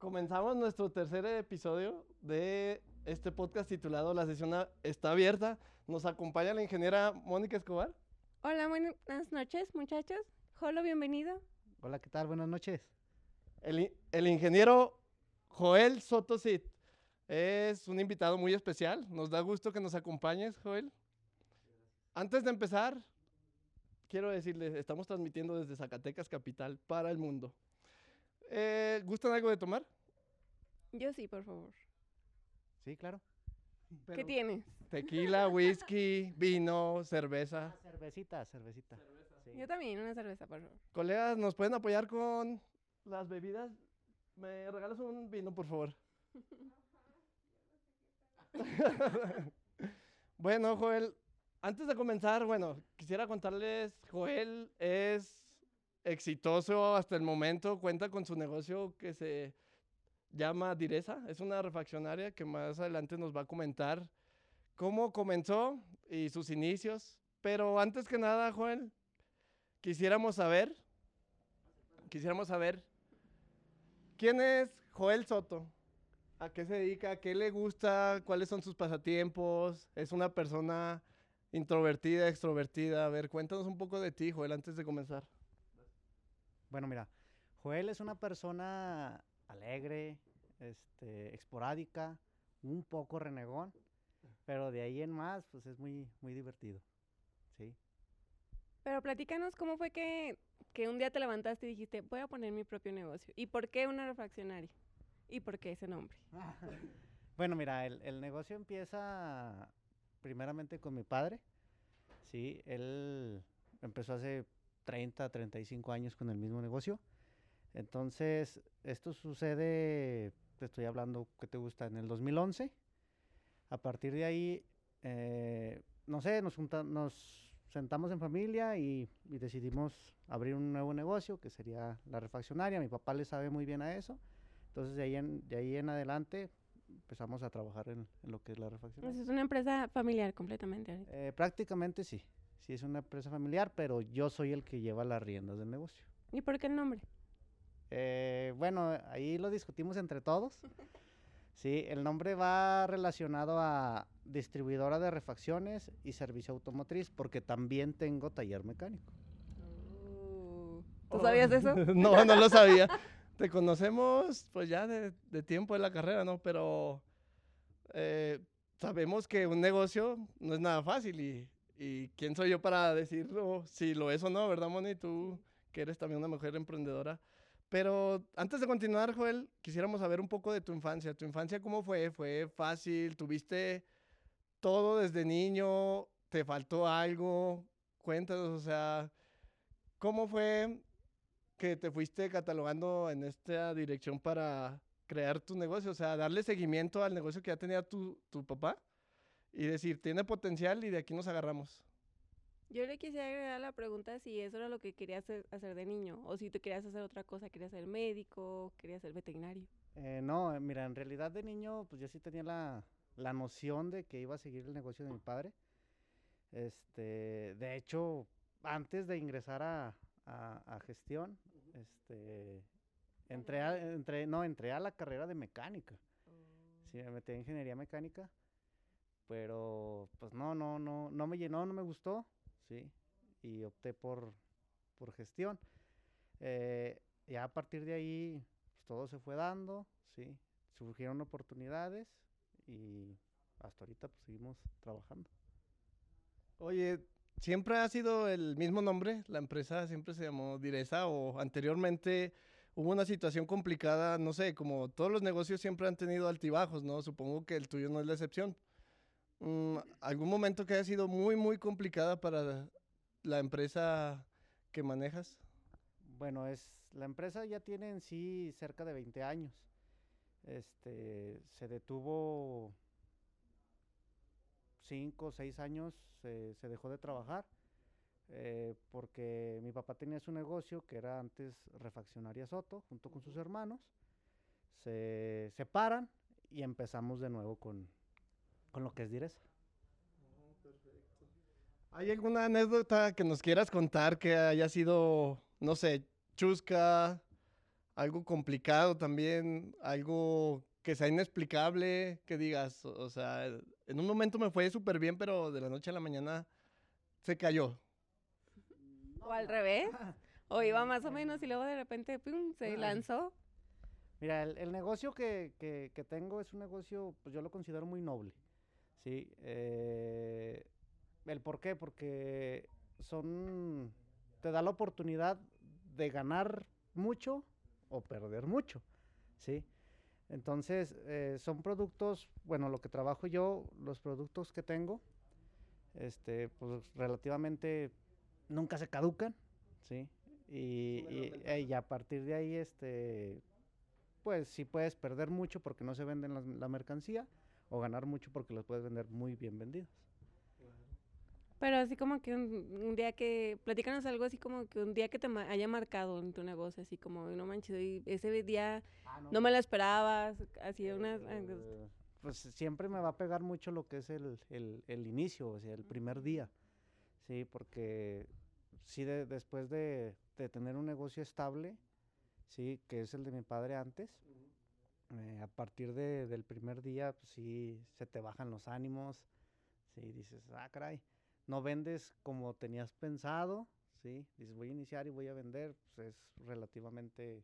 comenzamos nuestro tercer episodio de este podcast titulado La sesión está abierta. Nos acompaña la ingeniera Mónica Escobar. Hola, buenas noches, muchachos. Jolo, bienvenido. Hola, ¿qué tal? Buenas noches. El, ingeniero Joel Soto Cid es un invitado muy especial. Nos da gusto que nos acompañes, Joel. Antes de empezar, quiero decirles, estamos transmitiendo desde Zacatecas Capital para el mundo. Eh, ¿Gustan algo de tomar? Yo sí, por favor. Sí, claro. ¿Qué tienes? Tequila, whisky, vino, cerveza. Cervecita, cervecita. Sí. Yo también, una cerveza, por favor. Colegas, ¿nos pueden apoyar con las bebidas? ¿Me regalas un vino, por favor? bueno, Joel, antes de comenzar, bueno, quisiera contarles, Joel es exitoso hasta el momento, cuenta con su negocio que se llama Direza, es una refaccionaria que más adelante nos va a comentar cómo comenzó y sus inicios. Pero antes que nada, Joel, quisiéramos saber, quisiéramos saber, ¿quién es Joel Soto? ¿A qué se dedica? ¿Qué le gusta? ¿Cuáles son sus pasatiempos? ¿Es una persona introvertida, extrovertida? A ver, cuéntanos un poco de ti, Joel, antes de comenzar. Bueno, mira, Joel es una persona alegre, este, esporádica, un poco renegón, pero de ahí en más, pues es muy, muy divertido. Sí. Pero platícanos cómo fue que, que un día te levantaste y dijiste, voy a poner mi propio negocio. ¿Y por qué una refaccionaria? ¿Y por qué ese nombre? Bueno, mira, el, el negocio empieza primeramente con mi padre. Sí, él empezó hace 30, 35 años con el mismo negocio. Entonces, esto sucede, te estoy hablando, ¿qué te gusta? En el 2011. A partir de ahí, eh, no sé, nos, junta- nos sentamos en familia y, y decidimos abrir un nuevo negocio que sería la refaccionaria. Mi papá le sabe muy bien a eso. Entonces, de ahí en, de ahí en adelante empezamos a trabajar en, en lo que es la refaccionaria. Pues es una empresa familiar completamente. Eh, prácticamente sí. Sí, es una empresa familiar, pero yo soy el que lleva las riendas del negocio. ¿Y por qué el nombre? Eh, bueno, ahí lo discutimos entre todos. Sí, el nombre va relacionado a distribuidora de refacciones y servicio automotriz, porque también tengo taller mecánico. ¿Tú sabías eso? no, no lo sabía. Te conocemos pues ya de, de tiempo de la carrera, ¿no? Pero eh, sabemos que un negocio no es nada fácil y, y quién soy yo para decirlo si lo es o no, ¿verdad, Moni? Tú que eres también una mujer emprendedora. Pero antes de continuar, Joel, quisiéramos saber un poco de tu infancia. ¿Tu infancia cómo fue? ¿Fue fácil? ¿Tuviste todo desde niño? ¿Te faltó algo? Cuéntanos, o sea, ¿cómo fue que te fuiste catalogando en esta dirección para crear tu negocio? O sea, darle seguimiento al negocio que ya tenía tu, tu papá y decir, tiene potencial y de aquí nos agarramos. Yo le quisiera agregar la pregunta si eso era lo que querías hacer, hacer de niño o si tú querías hacer otra cosa, querías ser médico, querías ser veterinario. Eh, no, eh, mira, en realidad de niño, pues yo sí tenía la, la noción de que iba a seguir el negocio de mi padre. Este, de hecho, antes de ingresar a, a- a gestión, este, entré a, entré, no, entré a la carrera de mecánica. Sí, me metí en ingeniería mecánica, pero pues no, no, no, no me llenó, no me gustó, sí, y opté por, por gestión. Eh, ya a partir de ahí, pues, todo se fue dando, sí, surgieron oportunidades y hasta ahorita pues seguimos trabajando. Oye, ¿siempre ha sido el mismo nombre? ¿La empresa siempre se llamó Direza o anteriormente hubo una situación complicada? No sé, como todos los negocios siempre han tenido altibajos, ¿no? Supongo que el tuyo no es la excepción. Mm, ¿Algún momento que haya sido muy, muy complicada para la empresa que manejas? Bueno, es la empresa ya tiene en sí cerca de 20 años. Este, se detuvo 5 o 6 años, se, se dejó de trabajar eh, porque mi papá tenía su negocio que era antes Refaccionaria Soto junto con sus hermanos. Se separan y empezamos de nuevo con, con lo que es Direza. ¿Hay alguna anécdota que nos quieras contar que haya sido, no sé, chusca, algo complicado también, algo que sea inexplicable, que digas, o, o sea, en un momento me fue súper bien, pero de la noche a la mañana se cayó. O al revés. O iba más o menos y luego de repente pum, se Ah. lanzó. Mira, el, el negocio que, que- que tengo es un negocio, pues yo lo considero muy noble, ¿sí? Eh, ¿El por qué? Porque son, te da la oportunidad de ganar mucho o perder mucho, ¿sí? Entonces, eh, son productos, bueno, lo que trabajo yo, los productos que tengo, este, pues relativamente nunca se caducan, ¿sí? Y, y- a partir de ahí, este, pues sí puedes perder mucho porque no se venden la mercancía o ganar mucho porque los puedes vender muy bien vendidos. Pero así como que un, un día que, platícanos algo así como que un día que te ma- haya marcado en tu negocio, así como, no manches, hoy ese día no. me lo esperabas, así unas... Eh, pues siempre me va a pegar mucho lo que es el, el- el inicio, o sea, el primer día, sí, porque sí, de- después de, de tener un negocio estable, sí, que es el de mi padre antes, eh, a partir de- del primer día, pues sí, se te bajan los ánimos, sí, dices, ah, caray, no vendes como tenías pensado, sí, dices, voy a iniciar y voy a vender, pues es relativamente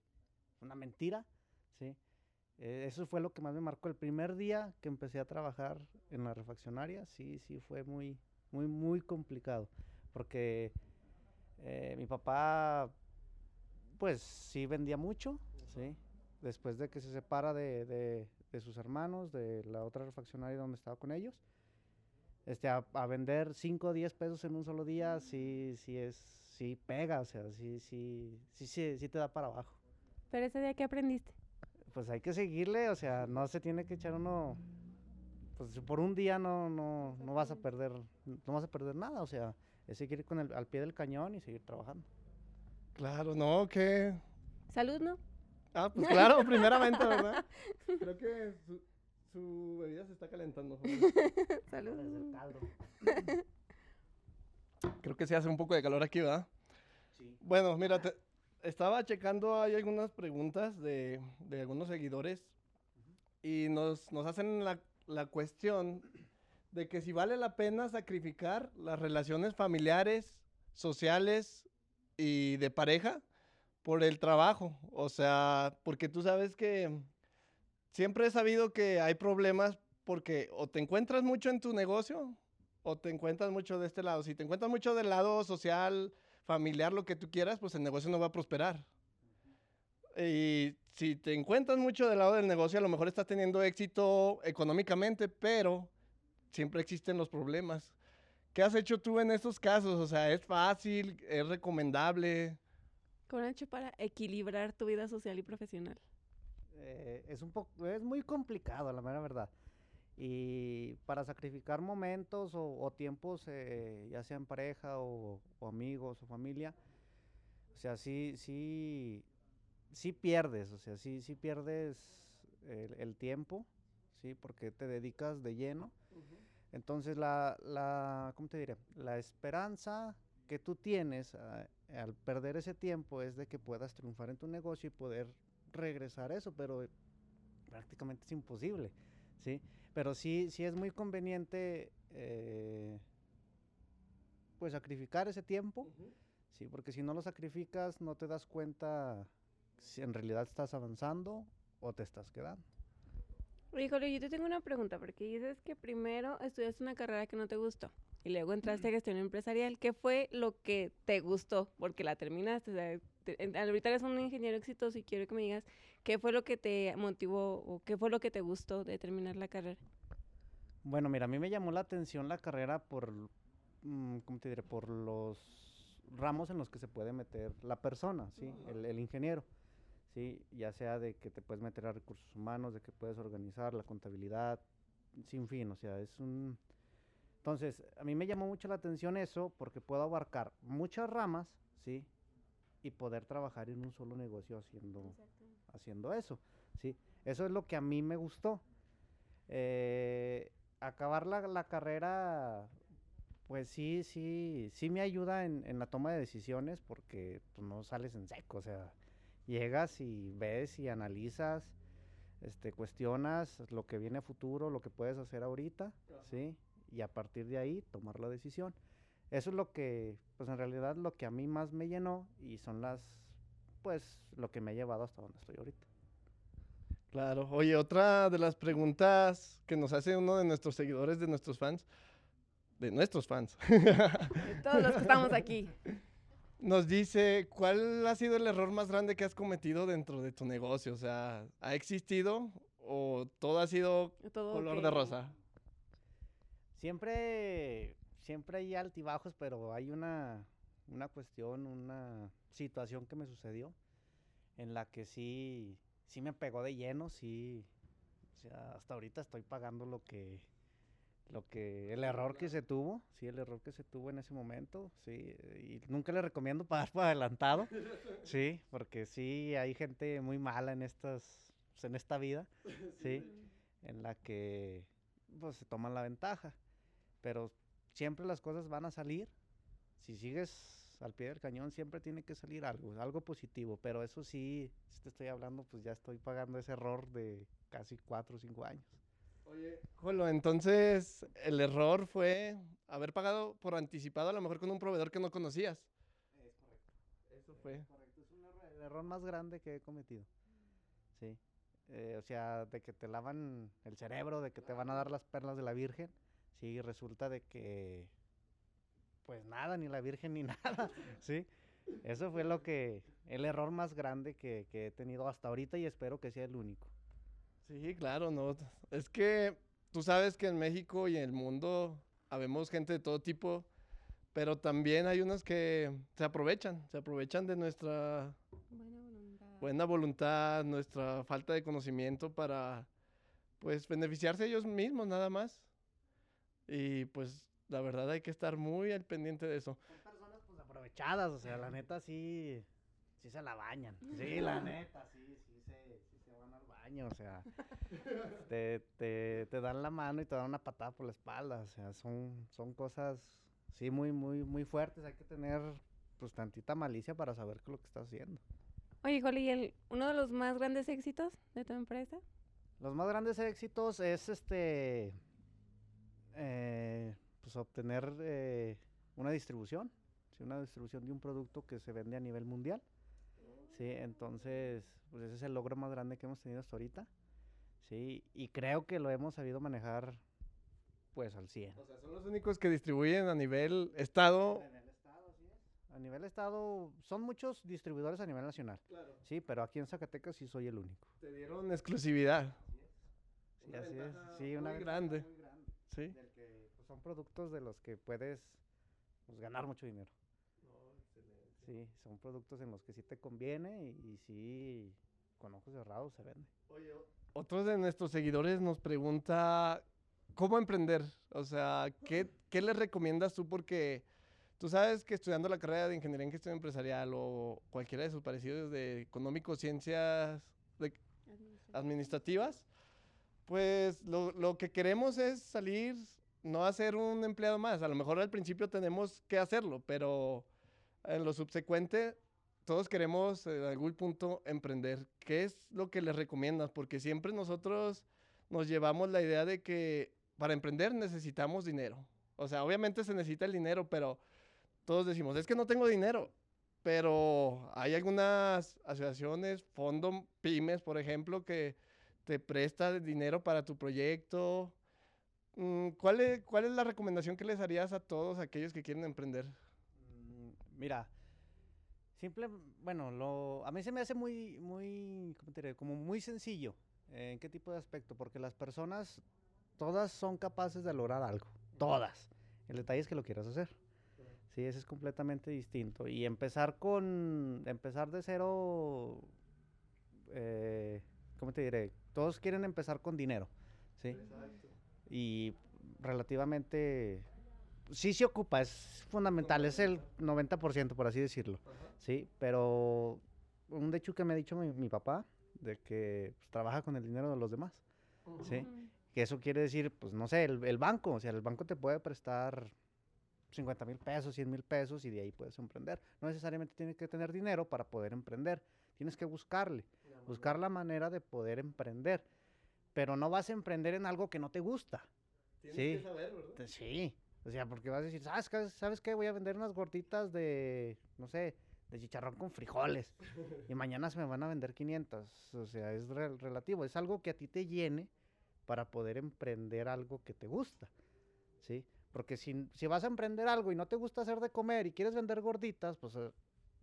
una mentira, sí. Eh, eso fue lo que más me marcó. El primer día que empecé a trabajar en la refaccionaria, sí, sí, fue muy, muy, muy complicado. Porque eh, mi papá, pues sí vendía mucho, sí. Después de que se separa de, de- de sus hermanos, de la otra refaccionaria donde estaba con ellos, este, a, a vender 5 o 10 pesos en un solo día, sí, sí es, sí pega, o sea, sí, sí, sí, sí, sí te da para abajo Pero ese día que aprendiste. pues hay que seguirle, o sea, no se tiene que echar uno, pues por un día no, no, no vas a perder, no vas a perder nada, o sea, es seguir con el, al pie del cañón y seguir trabajando. Claro, no, que... Salud, ¿no? Ah, pues claro, primeramente, ¿verdad? Creo que su, su bebida se está calentando. joven. Salud. Creo que se hace un poco de calor aquí, ¿verdad? Sí. Bueno, mira, te- estaba checando, hay algunas preguntas de, de algunos seguidores y nos, nos hacen la, la cuestión de que si vale la pena sacrificar las relaciones familiares, sociales y de pareja por el trabajo. O sea, porque tú sabes que siempre he sabido que hay problemas porque o te encuentras mucho en tu negocio o te encuentras mucho de este lado. Si te encuentras mucho del lado social, familiar, lo que tú quieras, pues el negocio no va a prosperar. Y si te encuentras mucho del lado del negocio, a lo mejor estás teniendo éxito económicamente, pero siempre existen los problemas. ¿Qué has hecho tú en estos casos? O sea, ¿es fácil? ¿Es recomendable? ¿Cómo han hecho para equilibrar tu vida social y profesional? Eh, es un poco, es muy complicado, la mera verdad. Y para sacrificar momentos o, o tiempos, eh, ya sea en pareja o, o amigos o familia, o sea, sí, sí, sí pierdes, o sea, sí, sí pierdes el, el tiempo, sí, porque te dedicas de lleno. Entonces, la, la, ¿cómo te diré? La esperanza que tú tienes ah, al perder ese tiempo es de que puedas triunfar en tu negocio y poder regresar eso, pero prácticamente es imposible, ¿sí? Pero sí, sí es muy conveniente, eh, pues, sacrificar ese tiempo, ¿sí? Porque si no lo sacrificas, no te das cuenta si en realidad estás avanzando o te estás quedando. Híjole, yo te tengo una pregunta, porque dices que primero estudiaste una carrera que no te gustó y luego entraste a gestión empresarial. ¿Qué fue lo que te gustó? Porque la terminaste. o sea, te- ahorita eres un ingeniero exitoso y quiero que me digas qué fue lo que te motivó o qué fue lo que te gustó de terminar la carrera. Bueno, mira, a mí me llamó la atención la carrera por, mm, ¿cómo te diré? Por los ramos en los que se puede meter la persona, ¿sí? El, el ingeniero, ¿sí? Ya sea de que te puedes meter a recursos humanos, de que puedes organizar la contabilidad, sin fin, o sea, es un... Entonces, a mí me llamó mucho la atención eso porque puedo abarcar muchas ramas, ¿sí? Y poder trabajar en un solo negocio haciendo, haciendo eso, ¿sí? Eso es lo que a mí me gustó. Eh, acabar la, la carrera, pues sí, sí, sí me ayuda en, en la toma de decisiones porque pues, no sales en seco, o sea, llegas y ves y analizas, este, cuestionas lo que viene a futuro, lo que puedes hacer ahorita, ¿sí? Y a partir de ahí tomar la decisión. Eso es lo que, pues en realidad lo que a mí más me llenó y son las, pues lo que me ha llevado hasta donde estoy ahorita. Claro. Oye, otra de las preguntas que nos hace uno de nuestros seguidores, de nuestros fans, de nuestros fans. De todos los que estamos aquí. Nos dice, ¿cuál ha sido el error más grande que has cometido dentro de tu negocio? O sea, ¿ha existido o todo ha sido Todo color de rosa? Siempre, siempre hay altibajos, pero hay una, una cuestión, una situación que me sucedió en la que sí, sí me pegó de lleno, sí, o sea, hasta ahorita estoy pagando lo que, lo que, el error que se tuvo, sí, el error que se tuvo en ese momento, sí, y nunca le recomiendo pagar por adelantado, sí, porque sí, hay gente muy mala en estas, en esta vida, sí, en la que, pues, se toman la ventaja, pero siempre las cosas van a salir, si sigues al pie del cañón siempre tiene que salir algo, algo positivo, pero eso sí, si te estoy hablando, pues ya estoy pagando ese error de casi cuatro o cinco años. Oye, Jolo, entonces el error fue haber pagado por anticipado a lo mejor con un proveedor que no conocías. Es correcto. Eso fue. Correcto, es un error- el error más grande que he cometido. Sí. Eh, o sea, de que te lavan el cerebro, de que te van a dar las perlas de la Virgen. Sí, resulta de que, pues nada, ni la Virgen ni nada. Sí. Eso fue lo que, el error más grande que, que he tenido hasta ahorita y espero que sea el único. Sí, claro, no. Es que tú sabes que en México y en el mundo habemos gente de todo tipo, pero también hay unos que se aprovechan, se aprovechan de nuestra Buena voluntad. buena voluntad, nuestra falta de conocimiento para, pues, beneficiarse ellos mismos nada más. Y pues, la verdad hay que estar muy al pendiente de eso. Son personas pues aprovechadas, o sea, la neta sí, sí se la bañan. Sí, la neta, sí, sí se, sí se van al baño, o sea, te, te, te dan la mano y te dan una patada por la espalda, o sea, son, son cosas, sí, muy, muy, muy fuertes, hay que tener pues tantita malicia para saber qué es lo que estás haciendo. Oye, Joli, ¿y el, uno de los más grandes éxitos de tu empresa? Los más grandes éxitos es este, eh, pues obtener eh, una distribución, ¿sí? una distribución de un producto que se vende a nivel mundial. Sí, entonces, pues ese es el logro más grande que hemos tenido hasta ahorita. Sí, y creo que lo hemos sabido manejar pues al 100. O sea, son los únicos que distribuyen a nivel estado. A nivel estado, así es. A nivel estado, son muchos distribuidores a nivel nacional. Sí, pero aquí en Zacatecas sí soy el único. Te dieron exclusividad. Sí, así es. Sí, una muy grande. muy grande. Sí. Son productos de los que puedes pues, ganar mucho dinero. Sí, son productos en los que sí te conviene y, y sí, con ojos cerrados se vende. Oye, otro de nuestros seguidores nos pregunta cómo emprender. O sea, ¿qué, qué le recomiendas tú? Porque tú sabes que estudiando la carrera de ingeniería en gestión empresarial o cualquiera de sus parecidos de económico, ciencias de- administrativas, pues lo, lo que queremos es salir, no a ser un empleado más. A lo mejor al principio tenemos que hacerlo, pero en lo subsecuente todos queremos en algún punto emprender. ¿Qué es lo que les recomiendas? Porque siempre nosotros nos llevamos la idea de que para emprender necesitamos dinero. O sea, obviamente se necesita el dinero, pero todos decimos, es que no tengo dinero. Pero hay algunas asociaciones, fondo pymes, por ejemplo, que te presta dinero para tu proyecto. Mm, ¿Cuál es, ¿Cuál es la recomendación que les harías a todos aquellos que quieren emprender? Mm, Mira, simple, bueno, lo, a mí se me hace muy, muy, ¿cómo te diré? Como muy sencillo. eh, ¿En qué tipo de aspecto? Porque las personas, todas son capaces de lograr algo. Todas. El detalle es que lo quieras hacer. Sí, eso es completamente distinto. Y empezar con, empezar de cero, eh, ¿cómo te diré? Todos quieren empezar con dinero, ¿sí? Y relativamente, sí se ocupa, es fundamental, es el 90% por así decirlo, ¿sí? Pero un hecho que me ha dicho mi, mi papá, de que pues, trabaja con el dinero de los demás, ¿sí? Que eso quiere decir, pues no sé, el, el banco, o sea, el banco te puede prestar 50 mil pesos, 100 mil pesos y de ahí puedes emprender. No necesariamente tienes que tener dinero para poder emprender. tienes que buscarle, buscar la manera de poder emprender, pero no vas a emprender en algo que no te gusta. Tienes Sí. que saber, ¿verdad? Sí, o sea, porque vas a decir, ¿sabes qué? ¿Sabes qué? Voy a vender unas gorditas de, no sé, de chicharrón con frijoles. y mañana se me van a vender 500. O sea, es rel- relativo. Es algo que a ti te llene para poder emprender algo que te gusta. ¿Sí? Porque si, si vas a emprender algo y no te gusta hacer de comer y quieres vender gorditas, pues eh,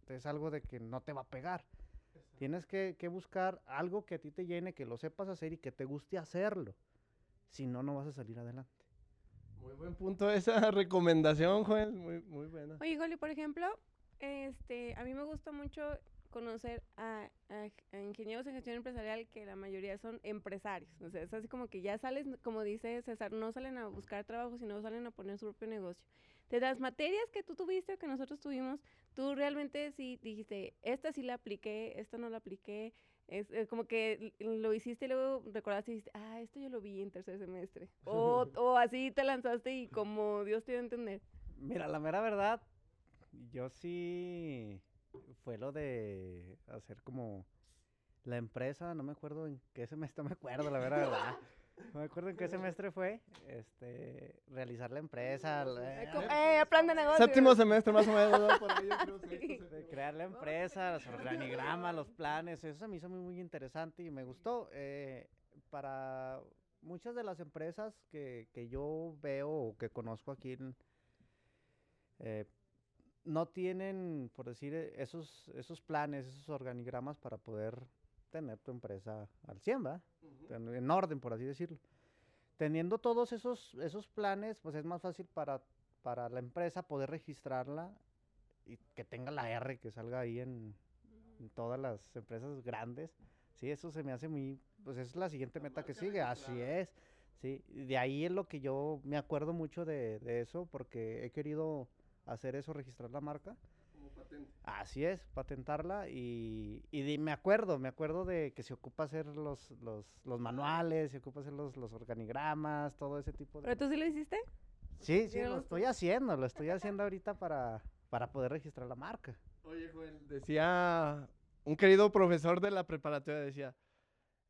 es algo de que no te va a pegar. Tienes que, que buscar algo que a ti te llene, que lo sepas hacer y que te guste hacerlo. Si no, no vas a salir adelante. Muy buen punto esa recomendación, Joel. Muy, muy buena. Oye, Goli, por ejemplo, este, a mí me gusta mucho conocer a, a- a ingenieros en gestión empresarial que la mayoría son empresarios. O sea, es así como que ya sales, como dice César, no salen a buscar trabajo, sino salen a poner su propio negocio. De las materias que tú tuviste o que nosotros tuvimos, tú realmente sí dijiste, esta sí la apliqué, esta no la apliqué. Es, eh, como que lo hiciste y luego recordaste y dijiste, ah, esto yo lo vi en tercer semestre. O, o así te lanzaste y como Dios te dio a entender. Mira, la mera verdad, yo sí fue lo de hacer como la empresa, no me acuerdo en qué semestre, no me acuerdo, la mera verdad. No me acuerdo en qué semestre fue, este, realizar la empresa, la- Eh, eh, plan de negocio. Séptimo semestre más o menos, ¿no? Por ahí yo creo, sexto, de crear la empresa, los organigramas, los planes, eso se me hizo muy, muy interesante y me gustó. eh, para muchas de las empresas que, que yo veo o que conozco aquí, en- eh, no tienen, por decir, esos, esos planes, esos organigramas para poder tener tu empresa al 100, ¿va? en, en orden, por así decirlo. Teniendo todos esos, esos planes, pues es más fácil para, para la empresa poder registrarla y que tenga la R que salga ahí en, en todas las empresas grandes. Sí, eso se me hace muy, pues es la siguiente meta que sigue, así es. Sí, de ahí es lo que yo me acuerdo mucho de, de eso porque he querido hacer eso, registrar la marca. Patente. Así es, patentarla y, y de- me acuerdo, me acuerdo de que se ocupa hacer los, los, los manuales, se ocupa hacer los, los organigramas, todo ese tipo de... ¿Pero tú sí lo hiciste? Sí, sí, lo lo estoy haciendo, lo estoy haciendo ahorita para, para poder registrar la marca. Oye, Joel, decía un querido profesor de la preparatoria, decía,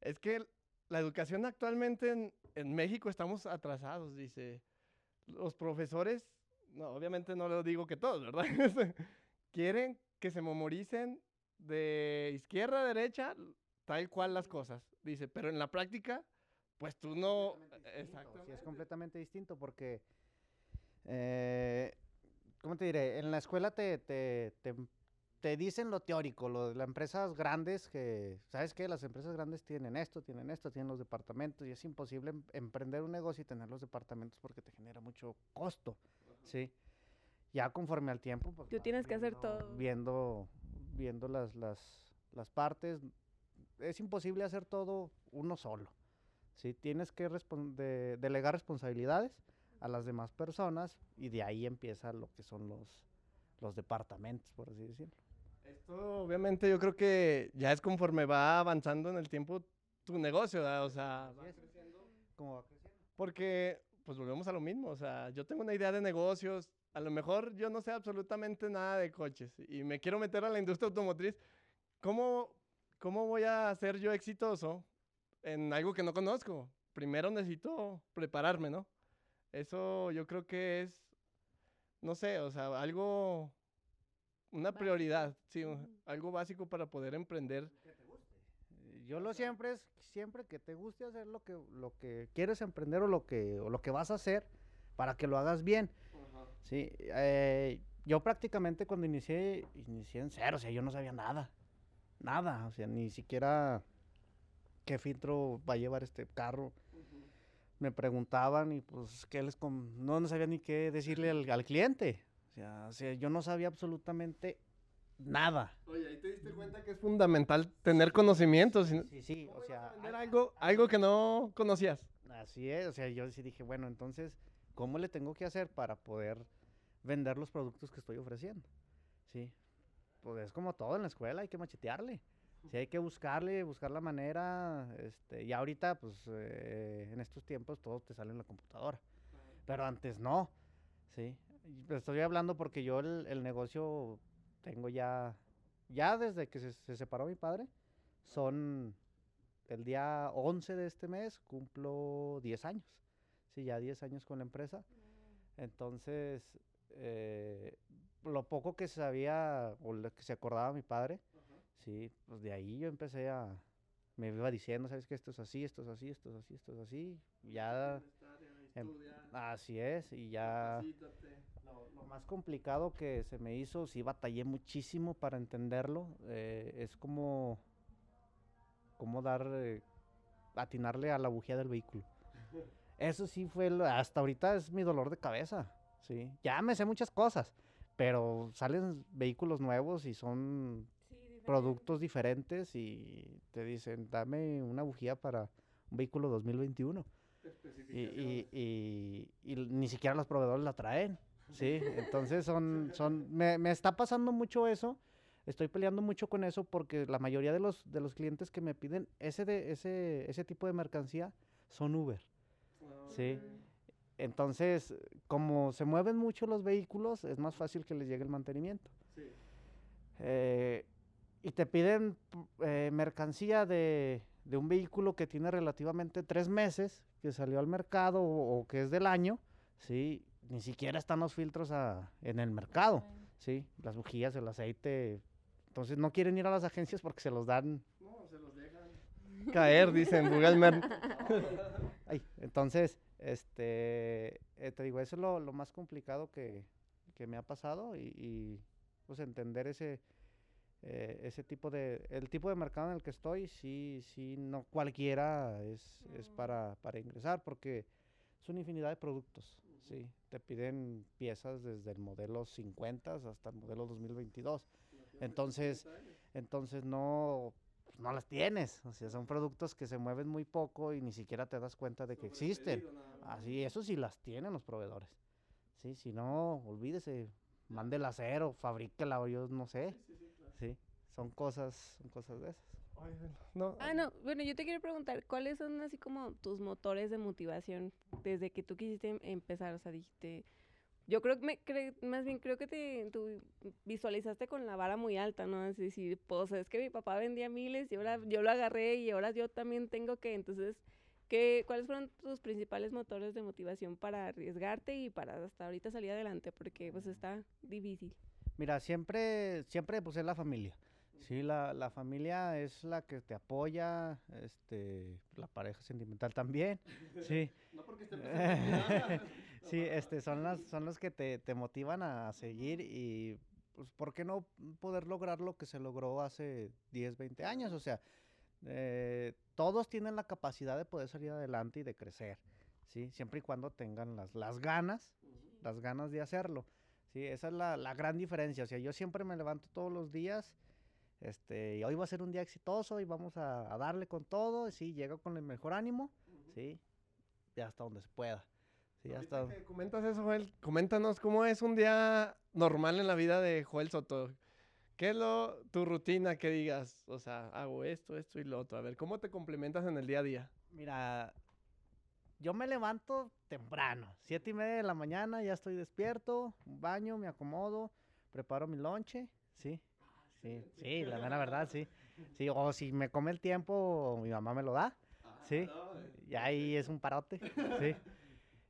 es que la educación actualmente en, en México estamos atrasados, dice. Los profesores, no, obviamente no lo digo que todos, ¿verdad? Quieren que se memoricen de izquierda a derecha tal cual las cosas, dice, pero en la práctica, pues tú no... Sí, Exactamente. es completamente distinto porque, eh, ¿cómo te diré? En la escuela te, te, te, te dicen lo teórico, lo de las empresas grandes que, ¿sabes qué? Las empresas grandes tienen esto, tienen esto, tienen los departamentos y es imposible em- emprender un negocio y tener los departamentos porque te genera mucho costo, ¿sí? Ya conforme al tiempo, pues Tú tienes que hacer viendo- todo. Viendo, viendo las, las, las partes, es imposible hacer todo uno solo. ¿sí? Tienes que respon- de- delegar responsabilidades a las demás personas y de ahí empieza lo que son los, los departamentos, por así decirlo. Esto obviamente yo creo que ya es conforme va avanzando en el tiempo tu negocio, ¿verdad? o sea, va creciendo. Como va creciendo. Porque, pues volvemos a lo mismo, o sea, yo tengo una idea de negocios, a lo mejor yo no sé absolutamente nada de coches y me quiero meter a la industria automotriz, ¿cómo, cómo voy a ser yo exitoso en algo que no conozco? Primero necesito prepararme, ¿no? Eso yo creo que es, no sé, o sea, algo, una Básico. prioridad, sí, algo básico para poder emprender. Eh, Yo lo siempre es siempre que te guste hacer lo que lo que quieres emprender o lo que o lo que vas a hacer para que lo hagas bien. Sí, eh, yo prácticamente cuando inicié inicié en cero, o sea, yo no sabía nada. Nada, o sea, ni siquiera qué filtro va a llevar este carro. Me preguntaban y pues que les com- no, no sabía ni qué decirle al, al cliente. O sea, o sea, yo no sabía absolutamente nada. Oye, ahí te diste cuenta que es fundamental tener conocimientos. Sí, sí, ¿Cómo o sea, a- algo, algo que no conocías. Así es, o sea, yo sí dije, bueno, entonces, ¿cómo le tengo que hacer para poder vender los productos que estoy ofreciendo? Sí, pues es como todo en la escuela, hay que machetearle. Sí, hay que buscarle, buscar la manera, este, y ahorita, pues, eh, en estos tiempos todo te sale en la computadora, pero antes no, sí. Pues, Estoy hablando porque yo el, el negocio tengo ya ya desde que se, se separó mi padre, son el día 11 de este mes, cumplo 10 años. Sí, ya 10 años con la empresa. Entonces, eh, lo poco que sabía o lo que se acordaba mi padre, sí, pues de ahí yo empecé a, me iba diciendo, sabes que esto es así, esto es así, esto es así, esto es así, ya, em, así es, y ya, lo, lo más complicado que se me hizo, sí batallé muchísimo para entenderlo, eh, es como, como dar, eh, atinarle a la bujía del vehículo. Eso sí fue, hasta ahorita es mi dolor de cabeza, sí, ya me sé muchas cosas, pero salen vehículos nuevos y son productos diferentes y te dicen, dame una bujía para un vehículo 2021. Y, y, y- y ni siquiera los proveedores la traen, ¿sí? Entonces son, son, me, me está pasando mucho eso, estoy peleando mucho con eso porque la mayoría de los, de los clientes que me piden ese, de, ese, ese tipo de mercancía son Uber, ¿sí? Entonces, como se mueven mucho los vehículos, es más fácil que les llegue el mantenimiento. Eh, y te piden eh, mercancía de, de un vehículo que tiene relativamente tres meses, que salió al mercado o, o que es del año, ¿sí? Ni siquiera están los filtros a- en el mercado, ¿sí? Las bujías, el aceite. Entonces no quieren ir a las agencias porque se los dan No, se los dejan caer, dicen vulgarmente. Ay, entonces, este, eh, te digo, eso es lo, lo más complicado que, que me ha pasado y, y, pues entender ese, eh, ese tipo de, el tipo de mercado en el que estoy, sí, sí, no cualquiera es, es para, para ingresar porque es una infinidad de productos, sí, te piden piezas desde el modelo 50 hasta el modelo 2022, entonces, entonces no, pues, no las tienes. O sea, son productos que se mueven muy poco y ni siquiera te das cuenta de que existen. Así, eso sí las tienen los proveedores. Sí, si no, olvídese, mande el acero, fabríquela o yo no sé. Sí, son cosas, son cosas de esas. Ay, no, Ah, no, bueno, yo te quiero preguntar, ¿cuáles son así como tus motores de motivación desde que tú quisiste em- empezar? O sea, dijiste, yo creo que, me, cre- más bien creo que te tú visualizaste con la vara muy alta, ¿no? Es decir, pues es que mi papá vendía miles y ahora yo lo agarré y ahora yo también tengo que, entonces, ¿qué, ¿cuáles fueron tus principales motores de motivación para arriesgarte y para hasta ahorita salir adelante? Porque pues está difícil. Mira, siempre, siempre pues es la familia. Sí, la, la familia es la que te apoya, este, la pareja sentimental también. Sí. no porque esté sí, este, son las, son los que te, te motivan a seguir y pues, ¿por qué no poder lograr lo que se logró hace 10, 20 años? O sea, eh, todos tienen la capacidad de poder salir adelante y de crecer, ¿sí? Siempre y cuando tengan las, las ganas, las ganas de hacerlo, ¿sí? Esa es la, la gran diferencia, o sea, yo siempre me levanto todos los días, este, y hoy va a ser un día exitoso y vamos a, a darle con todo, sí, llego con el mejor ánimo, ¿sí? Y hasta donde se pueda. Sí, hasta... Comentas eso, Joel, coméntanos cómo es un día normal en la vida de Joel Soto. ¿Qué es lo, tu rutina que digas? O sea, hago esto, esto y lo otro. A ver, ¿cómo te complementas en el día a día? Mira, yo me levanto temprano, siete y media de la mañana, ya estoy despierto, baño, me acomodo, preparo mi lonche, sí, sí, sí, la mera verdad, sí, sí, o si me come el tiempo, mi mamá me lo da, sí, ya ahí es un parote, sí,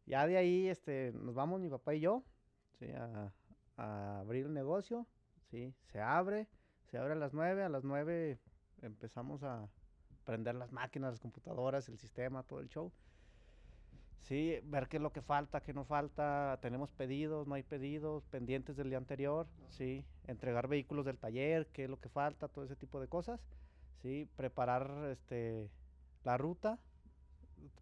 ya de ahí, este, nos vamos mi papá y yo, sí, a, a abrir el negocio, sí, se abre, se abre a las nueve, a las nueve empezamos a prender las máquinas, las computadoras, el sistema, todo el show. Sí, ver qué es lo que falta, qué no falta, tenemos pedidos, no hay pedidos, pendientes del día anterior, sí, entregar vehículos del taller, qué es lo que falta, todo ese tipo de cosas, sí, preparar este la ruta,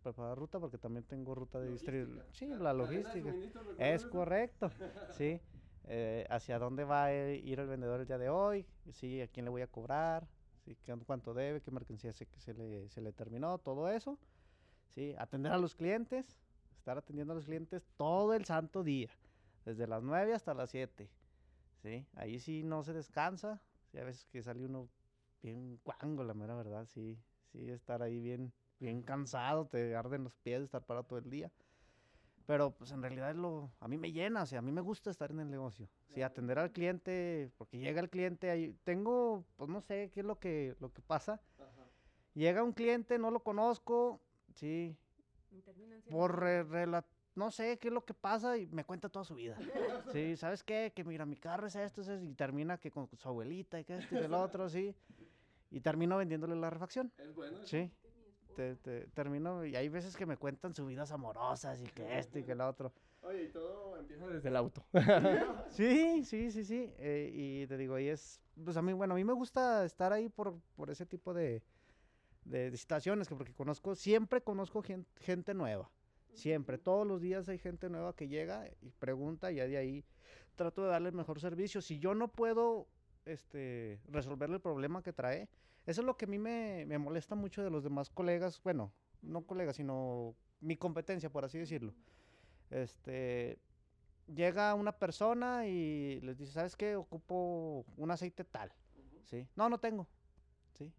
preparar ruta porque también tengo ruta de distribución, sí, la logística, es correcto, sí, eh, hacia dónde va a ir el vendedor el día de hoy, sí, a quién le voy a cobrar, sí, cuánto debe, qué mercancía se, se, le, se le terminó, todo eso, sí, atender a los clientes, estar atendiendo a los clientes todo el santo día, desde las 9 hasta las 7, sí, ahí sí no se descansa, sí, a veces que sale uno bien cuango, la mera verdad, sí, sí, estar ahí bien, bien cansado, te arden los pies de estar parado todo el día. Pero pues en realidad es lo, a mí me llena, o sea, a mí me gusta estar en el negocio. Sí, atender al cliente, porque llega el cliente, ahí, tengo, pues no sé qué es lo que, lo que pasa. Llega un cliente, no lo conozco, sí, por re- rela- no sé qué es lo que pasa y me cuenta toda su vida. Sí, ¿sabes qué? Que mira, mi carro es esto, es esto, y termina que con su abuelita y que esto y lo otro, sí. Y termino vendiéndole la refacción. Es bueno. Sí. Te, te- termino, y hay veces que me cuentan sus vidas amorosas y que esto y que lo otro. Oye, y todo empieza desde el auto. Sí, sí, sí, sí. eh, y te digo, ahí es, pues a mí, bueno, a mí me gusta estar ahí por, por ese tipo de, de, de situaciones, que porque conozco, siempre conozco gen- gente nueva. Siempre, todos los días hay gente nueva que llega y pregunta y ya de ahí trato de darle el mejor servicio. Si yo no puedo este, resolverle el problema que trae, eso es lo que a mí me, me molesta mucho de los demás colegas, bueno, no colegas, sino mi competencia, por así decirlo. Este, llega una persona y les dice, ¿sabes qué? Ocupo un aceite tal. ¿Sí? No, no tengo. ¿Sí?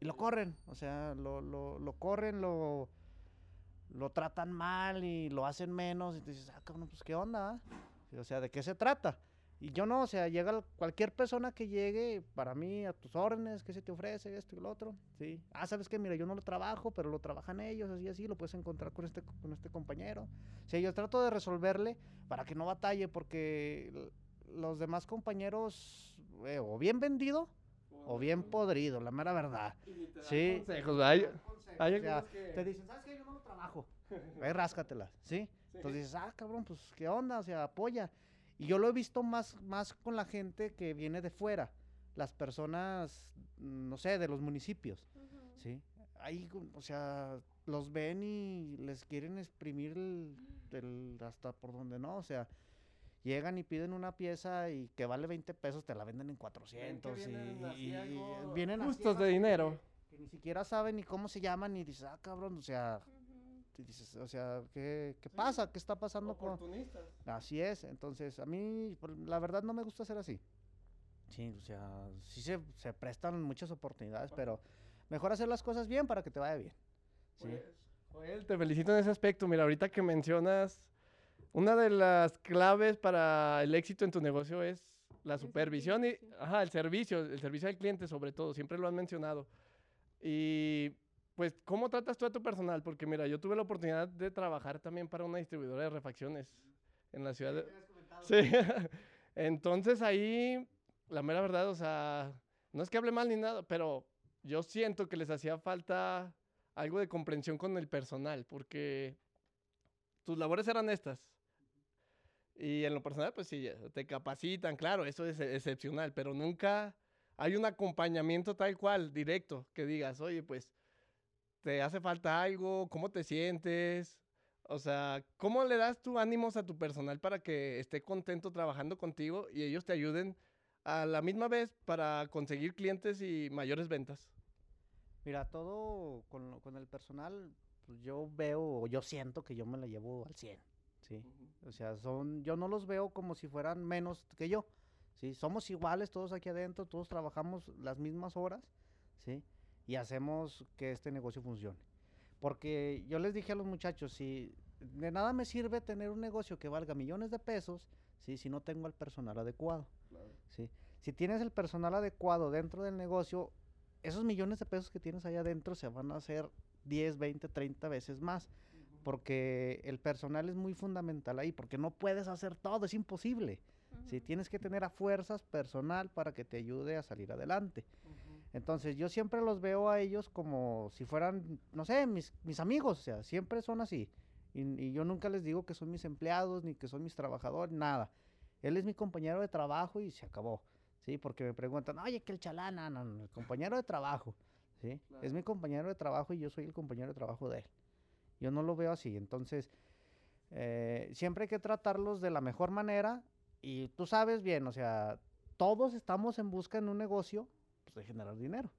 Y lo corren, o sea, lo, lo, lo corren, lo, lo tratan mal y lo hacen menos. Y tú dices, ah, cabrón, pues qué onda. ah?". O sea, ¿de qué se trata? Y yo no, o sea, llega cualquier persona que llegue, para mí, a tus órdenes, ¿qué se te ofrece? Esto y lo otro, ¿sí? Ah, ¿sabes qué? Mira, yo no lo trabajo, pero lo trabajan ellos, así, así, lo puedes encontrar con este, con este compañero. O sea, yo trato de resolverle para que no batalle, porque los demás compañeros, eh, o bien vendido, o bien podrido, la mera verdad. Sí. Consejos. Hay- hay O sea, que- te dicen, ¿sabes qué? Yo no lo trabajo. Ahí ráscatelas, ¿sí? Entonces dices, ah, cabrón, pues, ¿qué onda? O sea, apoya. Y yo lo he visto más, más con la gente que viene de fuera, las personas, mm, no sé, de los municipios, ¿sí? Ahí, o sea, los ven y les quieren exprimir el, el hasta por donde no, o sea, llegan y piden una pieza y que vale 20 pesos, te la venden en 400 y, vienen y- y vienen justos de raza que- dinero. que ni siquiera saben ni cómo se llaman y dices, ah, cabrón, o sea. Y dices, o sea, ¿qué, qué Sí. pasa? ¿Qué está pasando con...? Oportunistas. Así es, entonces, a mí, la verdad, no me gusta ser así. Sí, o sea, sí se, se prestan muchas oportunidades, pero mejor hacer las cosas bien para que te vaya bien. Sí. Pues, Joel, te felicito en ese aspecto. Mira, ahorita que mencionas, una de las claves para el éxito en tu negocio es la supervisión y ajá, el servicio, el servicio al cliente sobre todo, siempre lo han mencionado. Y pues, ¿cómo tratas tú a tu personal? Porque mira, yo tuve la oportunidad de trabajar también para una distribuidora de refacciones en la ciudad de... Sí, entonces ahí, la mera verdad, o sea, no es que hable mal ni nada, pero yo siento que les hacía falta algo de comprensión con el personal, porque tus labores eran estas. Y en lo personal, pues sí, te capacitan, claro, eso es e- excepcional, pero nunca hay un acompañamiento tal cual, directo, que digas, oye, pues, ¿te hace falta algo? ¿Cómo te sientes? O sea, ¿cómo le das tu ánimos a tu personal para que esté contento trabajando contigo y ellos te ayuden a la misma vez para conseguir clientes y mayores ventas? Mira, todo con, con el personal, pues yo veo, o yo siento que yo me la llevo al 100, ¿sí? O sea, son, yo no los veo como si fueran menos que yo, ¿sí? Somos iguales todos aquí adentro, todos trabajamos las mismas horas, ¿sí? Y hacemos que este negocio funcione. Porque yo les dije a los muchachos, si de nada me sirve tener un negocio que valga millones de pesos, ¿sí? Si no tengo el personal adecuado, ¿sí? Si tienes el personal adecuado dentro del negocio, esos millones de pesos que tienes ahí adentro se van a hacer 10, 20, 30 veces más porque el personal es muy fundamental ahí, porque no puedes hacer todo, es imposible. Si tienes que tener a fuerzas personal para que te ayude a salir adelante. Entonces yo siempre los veo a ellos como si fueran, no sé, mis, mis amigos, o sea, siempre son así. Y, y yo nunca les digo que son mis empleados ni que son mis trabajadores, nada. Él es mi compañero de trabajo y se acabó. Sí, porque me preguntan, oye, que el chalán, no, no, no, el compañero de trabajo. ¿sí? Es mi compañero de trabajo y yo soy el compañero de trabajo de él. Yo no lo veo así. Entonces, eh, siempre hay que tratarlos de la mejor manera. Y tú sabes bien, o sea, todos estamos en busca en un negocio pues, de generar dinero.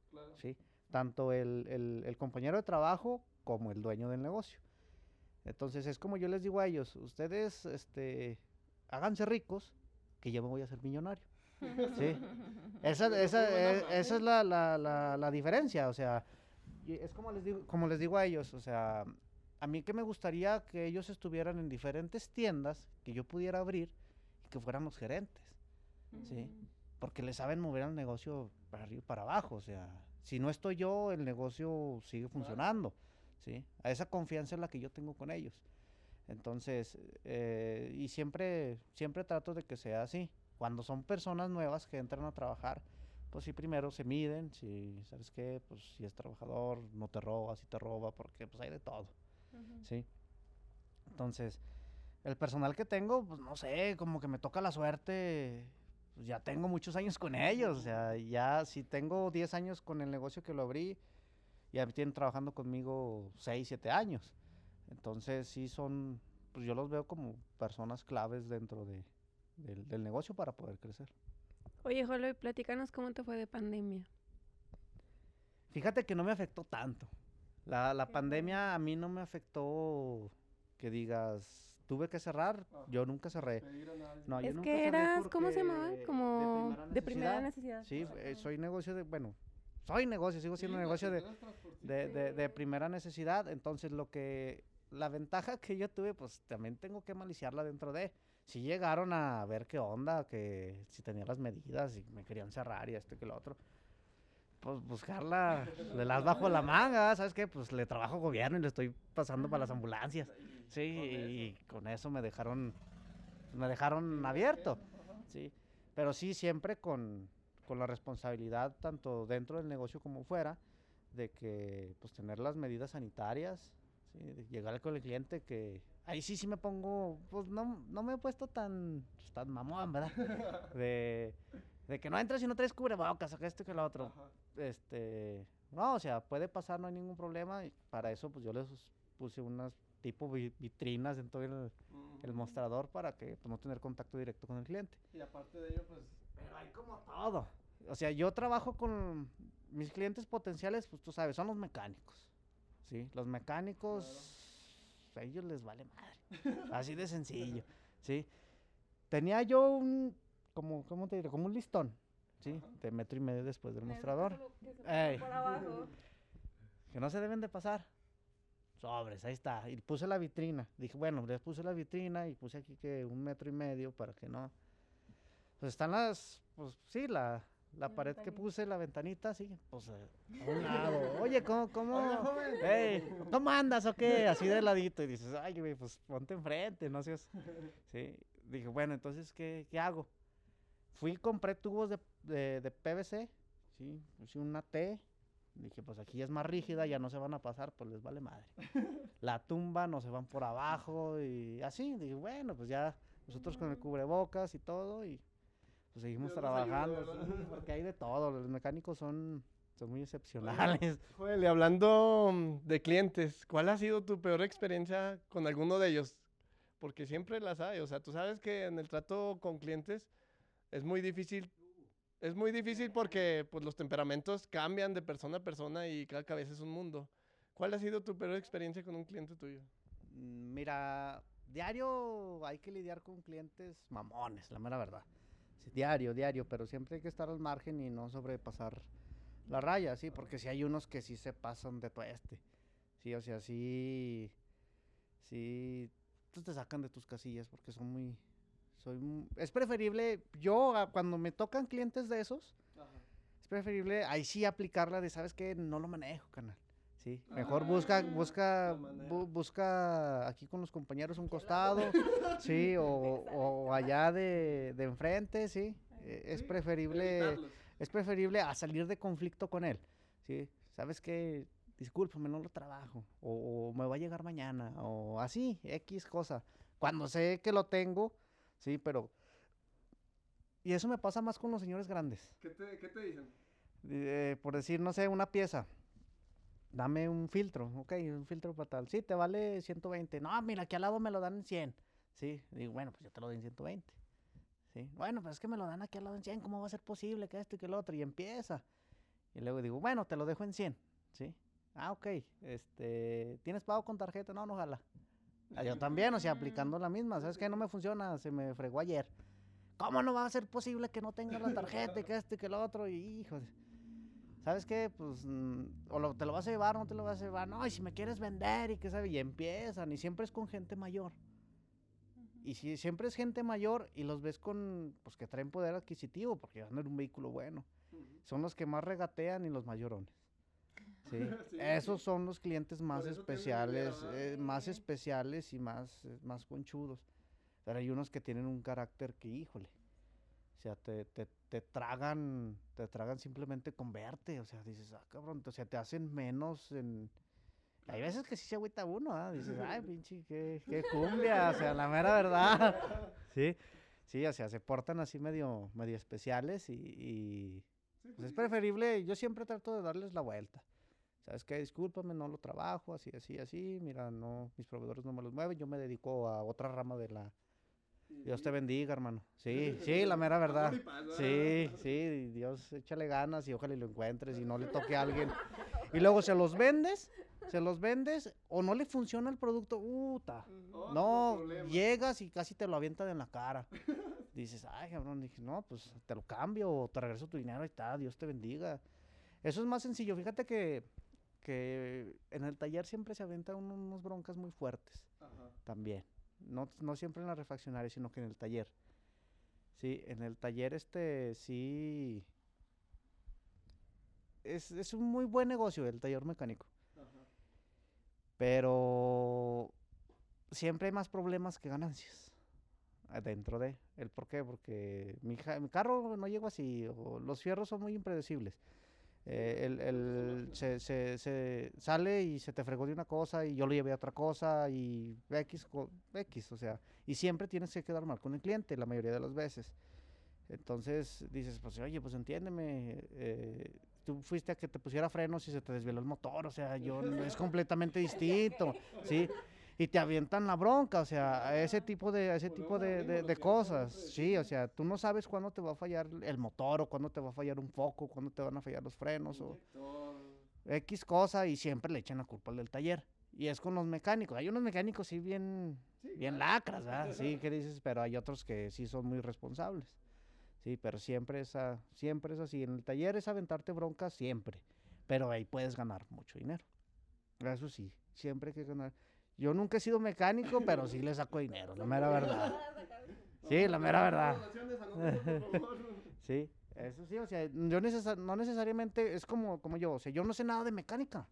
¿sí? Tanto el, el- el compañero de trabajo como el dueño del negocio. Entonces, es como yo les digo a ellos, ustedes este, háganse ricos, que yo me voy a hacer millonario. Sí. Esa, esa, frase. esa es la, la, la, la diferencia, o sea, es como les digo, como les digo a ellos, o sea, a mí que me gustaría que ellos estuvieran en diferentes tiendas, que yo pudiera abrir y que fueran los gerentes, ¿sí? Mm. Porque le saben mover el negocio para arriba y para abajo, o sea, si no estoy yo, el negocio sigue funcionando, ¿sí? A esa confianza es la que yo tengo con ellos. Entonces, eh, y siempre, siempre trato de que sea así. Cuando son personas nuevas que entran a trabajar, pues sí, primero se miden, si, ¿sabes qué? Pues si es trabajador, no te roba, si te roba, porque pues hay de todo, Ujú. ¿sí? Entonces, el personal que tengo, pues no sé, como que me toca la suerte, pues ya tengo muchos años con ellos, o sea, ya si tengo 10 años con el negocio que lo abrí, ya tienen trabajando conmigo 6, 7 años. Entonces, sí son, pues yo los veo como personas claves dentro de, del, del negocio para poder crecer. Oye, Jolo, y platícanos cómo te fue de pandemia. Fíjate que no me afectó tanto. La, la pandemia a mí no me afectó que digas, tuve que cerrar, Ah. yo nunca cerré. No, yo es nunca que cerré eras, ¿cómo se porque llamaba? de Como primera de primera necesidad. necesidad. Sí, eh, soy negocio de, bueno, soy negocio, sigo siendo negocio de, de, de- de primera necesidad. Entonces, lo que, la ventaja que yo tuve, pues también tengo que maliciarla dentro de. Si llegaron a ver qué onda, que si tenía las medidas y me querían cerrar y esto y que lo otro. Pues buscarla, le las bajo la manga, ¿sabes qué? Pues le trabajo gobierno y le estoy pasando para las ambulancias. Sí, y con eso me dejaron, me dejaron abierto. Sí, pero sí siempre con, con la responsabilidad, tanto dentro del negocio como fuera, de que pues tener las medidas sanitarias, ¿sí? de llegar con el cliente que ahí sí sí me pongo, pues no, no me he puesto tan, pues, tan mamón, ¿verdad? De, de que no entras y no traes cubrebocas, o que esto que lo otro. Este, no, o sea, puede pasar, no hay ningún problema. Y para eso, pues yo les puse unas tipo vi- vitrinas en todo el, el mostrador para que pues, no tener contacto directo con el cliente. Y aparte de ello, pues. Pero hay como todo. O sea, yo trabajo con mis clientes potenciales, pues tú sabes, son los mecánicos. Sí, los mecánicos, a ellos les vale madre. Así de sencillo. Sí. Tenía yo un, como, ¿cómo te diré? Como un listón. Sí, de metro y medio después del mostrador. Ey. Por abajo. que no se deben de pasar. Sobres, ahí está. Y puse la vitrina. Dije, bueno, les puse la vitrina y puse aquí que un metro y medio para que no. Pues están las, pues sí, la, la La pared que ventanita. puse, la ventanita, sí, pues eh, a un lado. Oye, ¿cómo, cómo, Oiga, joven. Ey, ¿cómo andas o qué? Así de ladito. Y dices, ay, güey, pues ponte enfrente, no seas. Sí. Dije, bueno, entonces, ¿qué, qué hago? Fui y compré tubos de, de, de PVC, sí, puse una T. Dije, pues aquí es más rígida, ya no se van a pasar, pues les vale madre. La tumba, no se van por abajo y así. Dije, bueno, pues ya nosotros con el cubrebocas y todo y pues seguimos ayude, trabajando, ¿verdad? sí, porque hay de todo. Los mecánicos son, son muy excepcionales. Joel, y hablando mm, de clientes, ¿cuál ha sido tu peor experiencia con alguno de ellos? Porque siempre las hay, o sea, tú sabes que en el trato con clientes es muy difícil, es muy difícil porque pues los temperamentos cambian de persona a persona y cada cabeza es un mundo. ¿Cuál ha sido tu peor experiencia con un cliente tuyo? Mm, Mira, diario hay que lidiar con clientes mamones, la mera verdad. Sí, diario, diario, pero siempre hay que estar al margen y no sobrepasar la raya, sí, porque si hay unos que sí se pasan de tueste. Sí, o sea, sí, sí, tú te sacan de tus casillas porque son muy, soy, es preferible, yo cuando me tocan clientes de esos, es preferible ahí sí aplicarla de, ¿sabes qué? No lo manejo, canal. Sí, mejor busca, Ah, busca, la manera. bu- busca aquí con los compañeros un costado, sí, o, o allá de, de enfrente, sí. eh, Es preferible, Evitarlos. es preferible a salir de conflicto con él, sí. ¿Sabes qué? Discúlpame, no lo trabajo, o, o me va a llegar mañana, o así, X cosa. Cuando sé que lo tengo, sí, pero... Y eso me pasa más con los señores grandes. ¿Qué te, qué te dicen? Eh, por decir, no sé, una pieza. Dame un filtro, ok, un filtro para tal. Sí, te vale 120. No, mira, aquí al lado me lo dan en 100. Sí, digo, bueno, pues yo te lo doy en 120. Sí, bueno, pero es que me lo dan aquí al lado en 100, ¿cómo va a ser posible que esto y que lo otro? Y empieza. Y luego digo, bueno, te lo dejo en 100. Sí. Ah, ok. Este, ¿tienes pago con tarjeta? No, no, ojalá. Ah, Yo también, o sea, aplicando la misma. ¿Sabes qué? No me funciona, se me fregó ayer. ¿Cómo no va a ser posible que no tenga la tarjeta y que esto y que lo otro? Y hijo, ¿sabes qué? Pues, mm, o lo- te lo vas a llevar o no te lo vas a llevar. No, y si me quieres vender y qué sabe, y empiezan, y siempre es con gente mayor. Y si siempre es gente mayor y los ves con, pues que traen poder adquisitivo, porque van en un vehículo bueno, son los que más regatean y los mayorones. Sí. Sí, Esos son los clientes más especiales, eh, más especiales y más, más conchudos. Pero hay unos que tienen un carácter que, híjole, o sea, te, te, te tragan, te tragan simplemente con verte, o sea, dices, ah, cabrón, o sea, te hacen menos en... Hay veces que sí se agüita uno, ¿ah? Dices, ay, pinche, qué, qué cumbia, o sea, la mera verdad. Sí, sí, o sea, se portan así medio, medio especiales y, y, pues es preferible, yo siempre trato de darles la vuelta. ¿Sabes qué? Discúlpame, no lo trabajo, así, así, así. Mira, no, mis proveedores no me los mueven. Yo me dedico a otra rama de la... Dios te bendiga, hermano. Sí, sí, la mera verdad. Y Sí, sí, Dios, échale ganas y ojalá y lo encuentres y no le toque a alguien. Y luego se los vendes, se los vendes o no le funciona el producto. Uta. Otro No, llegas y casi te lo avientan en la cara. Dices, ay, cabrón, dije, no, pues te lo cambio o te regreso tu dinero, ahí está, Dios te bendiga. Eso es más sencillo. Fíjate que, que en el taller siempre se aventan unos broncas muy fuertes Ajá. también. No, no siempre en la refaccionaria, sino que en el taller. Sí, en el taller este sí... Es, es un muy buen negocio el taller mecánico. Ajá. Pero siempre hay más problemas que ganancias dentro de el por qué porque mi, ja- mi carro no llegó así o los fierros son muy impredecibles Eh, el, el- se, se- se sale y se te fregó de una cosa y yo lo llevé a otra cosa y X, X, o sea, y siempre tienes que quedar mal con el cliente la mayoría de las veces. Entonces dices, pues oye, pues entiéndeme, eh, tú fuiste a que te pusiera frenos y se te desvieló el motor, o sea, yo es completamente distinto, ¿sí? Y te avientan la bronca, o sea, a ese tipo de, a ese tipo de, de- cosas, sí, o sea, tú no sabes cuándo te va a fallar el motor o cuándo te va a fallar un foco, cuándo te van a fallar los frenos o. X cosa y siempre le echan la culpa al del taller. Y es con los mecánicos, hay unos mecánicos sí bien, Sí, bien claro. lacras, ¿verdad? Sí, que dices, pero hay otros que sí son muy responsables. Sí, pero siempre es, a- siempre es así. En el taller es aventarte broncas siempre, pero ahí puedes ganar mucho dinero. Eso sí, siempre hay que ganar. Yo nunca he sido mecánico, pero sí le saco dinero, la mera verdad. Sí, la mera verdad. Sí, eso sí, o sea, yo necesa- no necesariamente es como, como yo, o sea, yo no sé nada de mecánica.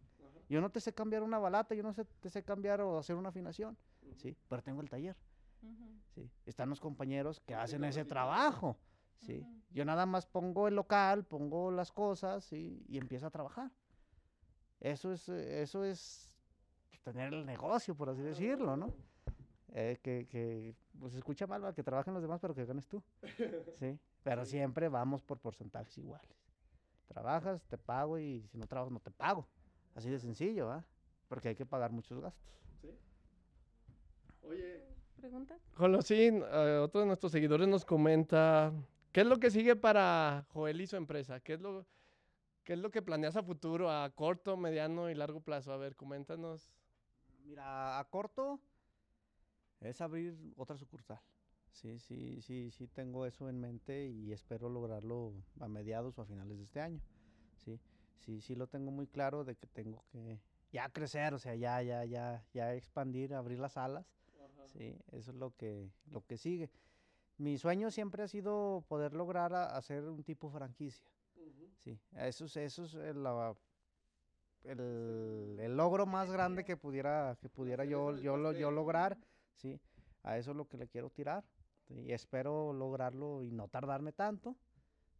Yo no te sé cambiar una balata, yo no sé, te sé cambiar o hacer una afinación, sí, pero tengo el taller. Sí. Están los compañeros que hacen ese trabajo. Sí. Yo nada más pongo el local, pongo las cosas y, y empiezo a trabajar. Eso es, eso es tener el negocio, por así decirlo, ¿no? Eh, que, que pues se escucha mal, ¿va? que trabajen los demás, pero que ganes tú. Sí. Pero siempre vamos por porcentajes iguales. Trabajas, te pago y si no trabajas, no te pago. Así de sencillo, ¿ah? Porque hay que pagar muchos gastos. Sí. Oye, ¿Pregunta? Jolosín, eh, otro de nuestros seguidores nos comenta, ¿qué es lo que sigue para Joel y su empresa? ¿Qué es lo, qué es lo que planeas a futuro, a corto, mediano y largo plazo? A ver, coméntanos. Mira, a corto es abrir otra sucursal. Sí, sí, sí, sí tengo eso en mente y espero lograrlo a mediados o a finales de este año. Sí, sí, sí lo tengo muy claro de que tengo que ya crecer, o sea, ya, ya, ya, ya expandir, abrir las alas. Sí, eso es lo que, lo que sigue. Mi sueño siempre ha sido poder lograr a- hacer un tipo franquicia. Sí, eso es, eso es el, la- el, el logro más grande que pudiera, que pudiera yo, yo, lo- yo lograr, sí, a eso es lo que le quiero tirar, sí, y espero lograrlo y no tardarme tanto,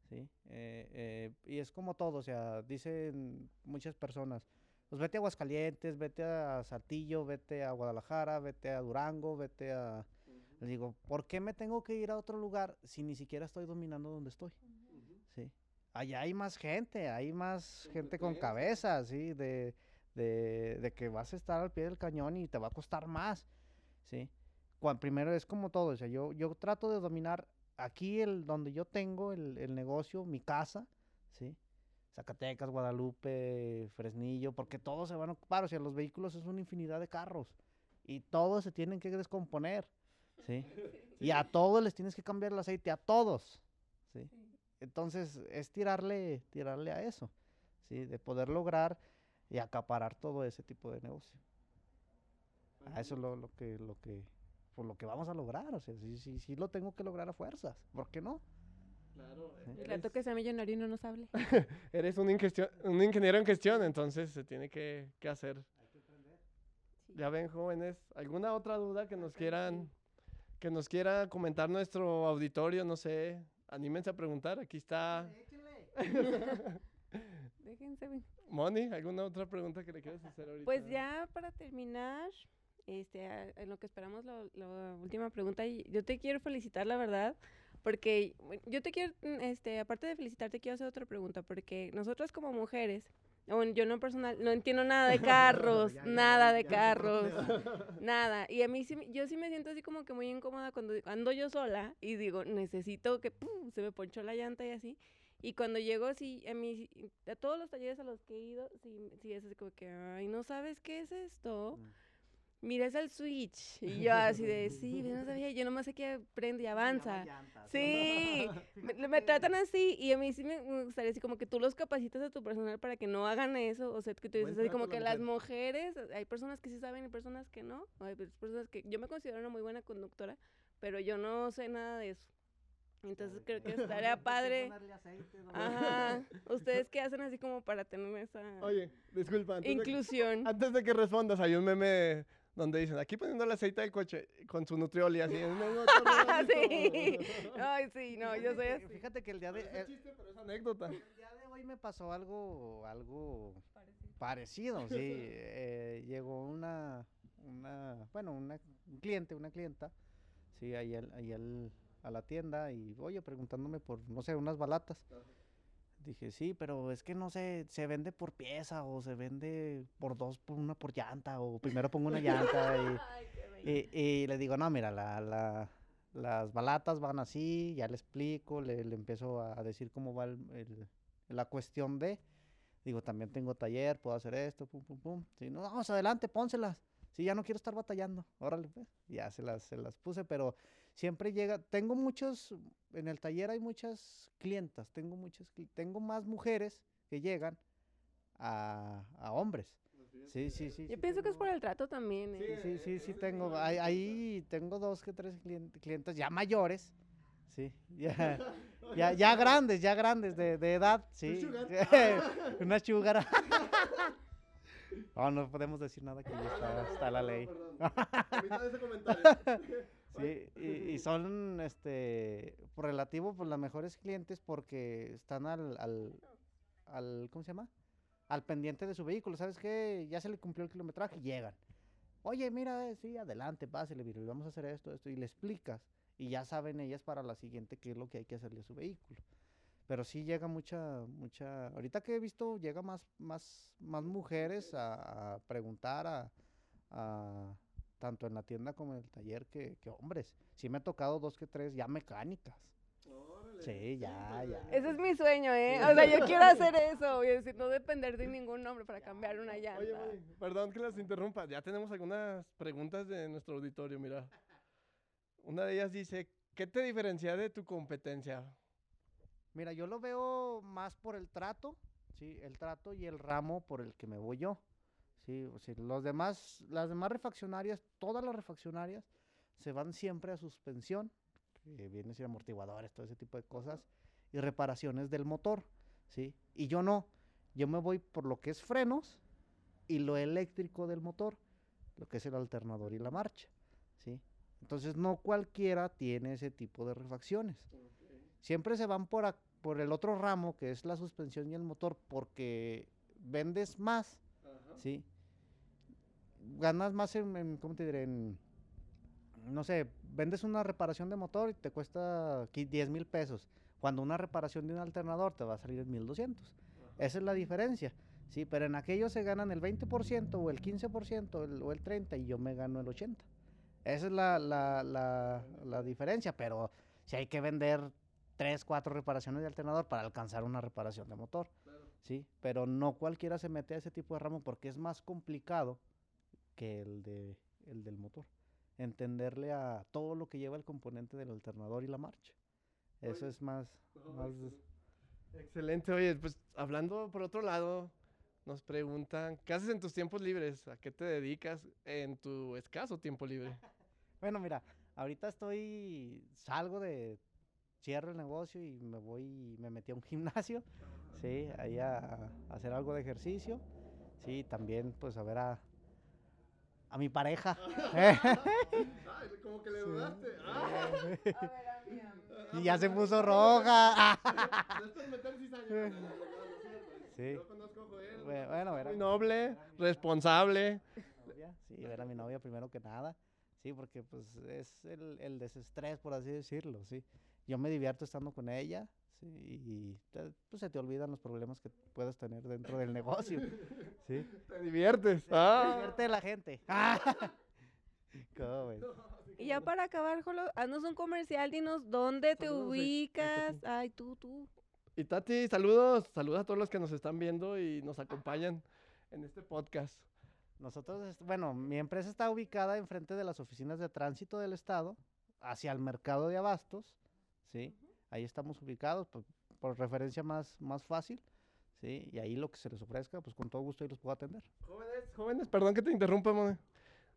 sí, eh, eh, y es como todo, o sea, dicen muchas personas, pues vete a Aguascalientes, vete a Saltillo, vete a Guadalajara, vete a Durango, vete a... Les digo, ¿por qué me tengo que ir a otro lugar si ni siquiera estoy dominando donde estoy? Allá hay más gente, hay más gente con cabeza, sí, de, de, de que vas a estar al pie del cañón y te va a costar más, sí. Cuan, primero es como todo, o sea, yo, yo trato de dominar aquí el donde yo tengo el, el negocio, mi casa, sí. Zacatecas, Guadalupe, Fresnillo, porque todos se van a ocupar, o sea, los vehículos es una infinidad de carros y todos se tienen que descomponer, sí. Y a todos les tienes que cambiar el aceite, a todos, sí. Entonces, es tirarle, tirarle a eso. ¿sí? De poder lograr y acaparar todo ese tipo de negocio. A eso es lo, lo que, lo que, por lo que vamos a lograr, o sea, sí, sí, sí lo tengo que lograr a fuerzas, ¿por qué no? Claro. Sí. El rato que sea millonario y no nos hable. Eres un, un ingeniero en gestión, entonces se tiene que, que hacer. Ya ven, jóvenes, ¿alguna otra duda que nos quieran, que nos quiera comentar nuestro auditorio? No sé, anímense a preguntar. Aquí está Déjense. Moni, ¿alguna otra pregunta que le quieras hacer ahorita? Pues ya para terminar, este, a- en lo que esperamos la, la última pregunta, yo te quiero felicitar, la verdad, porque yo te quiero, este, aparte de felicitarte, quiero hacer otra pregunta, porque nosotras como mujeres, yo no personal, no entiendo nada de carros, Ya, ya, nada de ya, carros, nada. Y a mí sí, me- yo sí me siento así como que muy incómoda cuando ando yo sola y digo, necesito que ¡pum! se me ponchó la llanta y así. Y cuando llego así, a mí, sí- a todos los talleres a los que he ido, sí, sí es así como que, ay, ¿no sabes qué es esto? Mm. Mira, es el switch. Y yo así de, sí, yo no sabía, yo nomás sé que prende y avanza. Sí, me, me tratan así y a mí sí me gustaría así como que tú los capacitas a tu personal para que no hagan eso, o sea, que tú Buen dices así como que la las mujeres, hay personas que sí saben y personas que no, hay pues, personas que yo me considero una muy buena conductora, pero yo no sé nada de eso. Entonces creo que estaría padre. Ajá, ustedes qué hacen así como para tener esa Oye, disculpa, antes de, inclusión. antes de que respondas, hay un meme donde dicen, aquí poniendo el aceite del coche con su nutrioli, así. "No, no, Ah, sí. bonito". Ay, sí, no, yo soy Fíjate así. que- Fíjate que el día de, el, chiste, pero es anécdota. el día de hoy me pasó algo, algo parecido, sí. eh, llegó una, una, bueno, una, un cliente, una clienta, sí, ahí, al- ahí al- a la tienda y, oye, preguntándome por, no sé, unas balatas. Dije, sí, pero es que no sé, se vende por pieza o se vende por dos, por una por llanta o primero pongo una llanta y... Ay, qué bello. Y, y le digo, no, mira, la, la- las balatas van así, ya le explico, le, le empiezo a decir cómo va el- el- la cuestión de, digo, también tengo taller, puedo hacer esto, pum, pum, pum. Sí, no, vamos adelante, pónselas. Sí, ya no quiero estar batallando, órale, pues. Ya se las, se las puse, pero siempre llega, tengo muchos, en el taller hay muchas clientas, tengo muchas, tengo más mujeres que llegan a, a hombres. Sí, sí, sí. Yo sí pienso que es tengo- por el trato también. ¿eh? Sí, sí, sí, tengo. Ahí, ahí tengo dos que tres clien- clientes ya mayores. Sí, ya, ya, ya grandes, ya grandes de, de edad. Sí. sugar. Una sugar. No, no podemos decir nada que ya está, está la ley. Evita ese comentario. Sí, y, y son, este, por relativo, pues las mejores clientes porque están al, al, al, ¿cómo se llama? Al pendiente de su vehículo. ¿Sabes qué? Ya se le cumplió el kilometraje y llegan. Oye, mira, eh, sí, adelante, pásale, mire, vamos a hacer esto, esto, y le explicas. Y ya saben ellas para la siguiente qué es lo que hay que hacerle a su vehículo. Pero sí llega mucha, mucha, ahorita que he visto, llega más, más, más mujeres a, a preguntar a, a- tanto en la tienda como en el taller que, que hombres. Sí me ha tocado dos que tres ya mecánicas. Sí, ya, ya. Ese es mi sueño, ¿eh? O sea, yo quiero hacer eso, y decir, no depender de ningún hombre para cambiar una llanta. Oye, Moni, perdón que las interrumpa. Ya tenemos algunas preguntas de nuestro auditorio, mira. Una de ellas dice, ¿qué te diferencia de tu competencia? Mira, yo lo veo más por el trato, sí, el trato y el ramo por el que me voy yo. Sí, o sea, los demás, las demás refaccionarias, todas las refaccionarias se van siempre a suspensión, que viene a ser amortiguadores, todo ese tipo de cosas, y reparaciones del motor, sí. Y yo no, yo me voy por lo que es frenos y lo eléctrico del motor, lo que es el alternador y la marcha, sí. Entonces no cualquiera tiene ese tipo de refacciones siempre se van por, ac- por el otro ramo, que es la suspensión y el motor, porque vendes más, ¿sí? Ganas más en, en, ¿cómo te diré? En, no sé, vendes una reparación de motor y te cuesta qui- 10 mil pesos, cuando una reparación de un alternador te va a salir en 1200. Esa es la diferencia, ¿sí? Pero en aquellos se ganan el 20% o el 15% el- o el 30% y yo me gano el 80%. Esa es la, la, la, la diferencia, pero si hay que vender tres, cuatro reparaciones de alternador para alcanzar una reparación de motor. Sí, pero no cualquiera se mete a ese tipo de ramo porque es más complicado que el, de, el del motor. Entenderle a todo lo que lleva el componente del alternador y la marcha. Eso Oye, es más... más Excelente, oye, pues hablando por otro lado, nos preguntan, ¿qué haces en tus tiempos libres? ¿A qué te dedicas en tu escaso tiempo libre? Bueno, mira, ahorita estoy, salgo de, cierro el negocio y me voy, me metí a un gimnasio, sí, ahí a, a hacer algo de ejercicio, sí, también pues a ver a, a mi pareja. como que le dudaste. y ya se puso roja. Sí. Bueno, era Muy noble, responsable. Sí, era mi novia primero que nada. Sí, porque pues es el, el desestrés, por así decirlo, sí. Yo me divierto estando con ella, sí, y te- pues se te olvidan los problemas que puedas tener dentro del negocio, sí. Te diviertes. Ah. Divierte la gente. ¿Cómo ves? Y ya para acabar, Jolo, haznos un comercial, dinos dónde te Saludos, ubicas. Ay, tú, tú. Y Tati, saludos. Saludos a todos los que nos están viendo y nos acompañan en este podcast. Nosotros, bueno, mi empresa está ubicada enfrente de las oficinas de tránsito del estado, hacia el mercado de abastos, ¿sí? Ahí estamos ubicados, por, por referencia más, más fácil, ¿sí? Y ahí lo que se les ofrezca, pues con todo gusto ahí los puedo atender. Jóvenes, jóvenes, perdón que te interrumpa, Mone.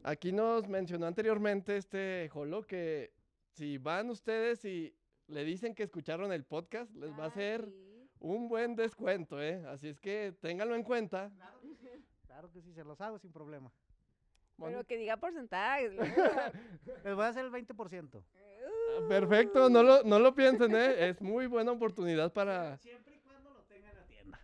Aquí nos mencionó anteriormente este Jolo que si van ustedes y le dicen que escucharon el podcast, les va a hacer sí. un buen descuento, ¿eh? Así es que ténganlo en cuenta. Claro que sí, se los hago sin problema. Pero que diga porcentajes. luego. Les voy a hacer el 20% Ah, Perfecto, no lo, no lo piensen, ¿eh? Es muy buena oportunidad para... Siempre y cuando lo tengan en la tienda.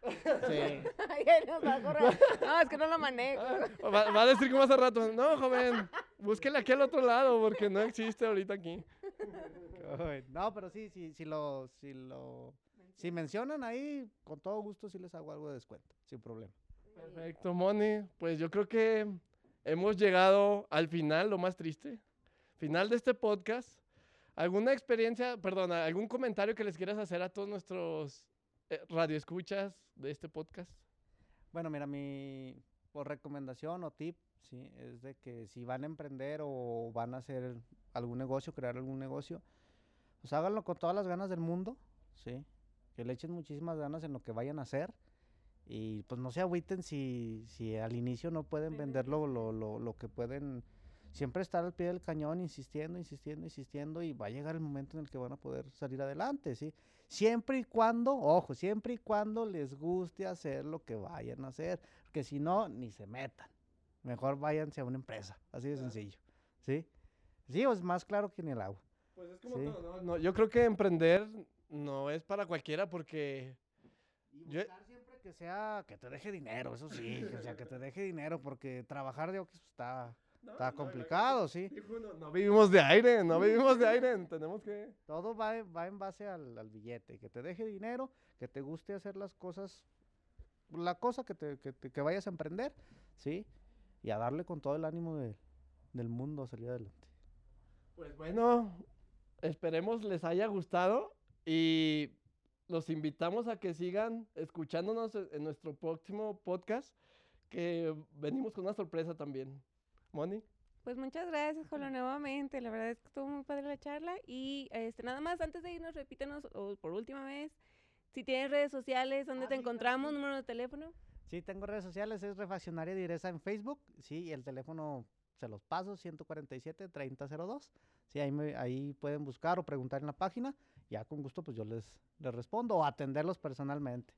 Sí. Ay, él nos va a correr. No, es que no lo manejo. Ah, Va, va a decir como hace rato, no, joven, búsquele aquí al otro lado porque no existe ahorita aquí. No, pero sí, sí, si lo, si lo, si mencionan ahí, con todo gusto sí les hago algo de descuento, sin problema. Perfecto, Moni. Pues yo creo que hemos llegado al final, lo más triste. Final de este podcast. ¿Alguna experiencia, perdón, algún comentario que les quieras hacer a todos nuestros eh, radioescuchas de este podcast? Bueno, mira, mi por recomendación o tip, sí, es de que si van a emprender o van a hacer algún negocio, crear algún negocio, pues háganlo con todas las ganas del mundo, sí, que le echen muchísimas ganas en lo que vayan a hacer y pues no se agüiten si, si al inicio no pueden Vender lo, lo, lo que pueden, siempre estar al pie del cañón insistiendo, insistiendo, insistiendo y va a llegar el momento en el que van a poder salir adelante, sí. Siempre y cuando, ojo, siempre y cuando les guste hacer lo que vayan a hacer, porque si no, ni se metan. Mejor váyanse a una empresa, así de sencillo, ¿sí? Sí, es más claro que ni el agua. Pues es como Sí. todo, ¿no? No, Yo creo que emprender no es para cualquiera porque... Y Yo- que sea, que te deje dinero, eso sí, que, o sea, que te deje dinero, porque trabajar de Oquis está, está complicado, sí. No vivimos de aire, no vivimos de aire, tenemos que... Todo va, en- va en base al, al billete, que te deje dinero, que te guste hacer las cosas, la cosa que, te, que, te- que vayas a emprender, ¿sí? Y a darle con todo el ánimo de- del mundo a salir adelante. Pues bueno, esperemos les haya gustado y los invitamos a que sigan escuchándonos en nuestro próximo podcast, que venimos con una sorpresa también. Moni. Pues muchas gracias, Jolo, nuevamente. La verdad es que estuvo muy padre la charla. Y este nada más, antes de irnos, repítenos o por última vez, si tienes redes sociales, dónde Ah, te sí, encontramos, sí. número de teléfono. Sí, tengo redes sociales, es Refaccionaria Direza en Facebook, sí, y el teléfono se los paso, 147-3002. Sí, ahí, me- ahí pueden buscar o preguntar en la página, ya con gusto pues yo les, les respondo o atenderlos personalmente.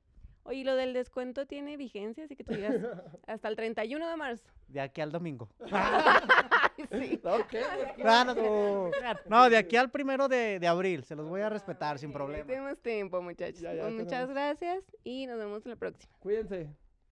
Oye, ¿y lo del descuento tiene vigencia, así que tú digas hasta el 31 de marzo. De aquí al domingo. sí. Ok, No, no, no, no, de aquí al primero de, de abril, se los voy a respetar sin problema. Tenemos tiempo, muchachos. Ya, ya Pues muchas tenemos. gracias y nos vemos en la próxima. Cuídense.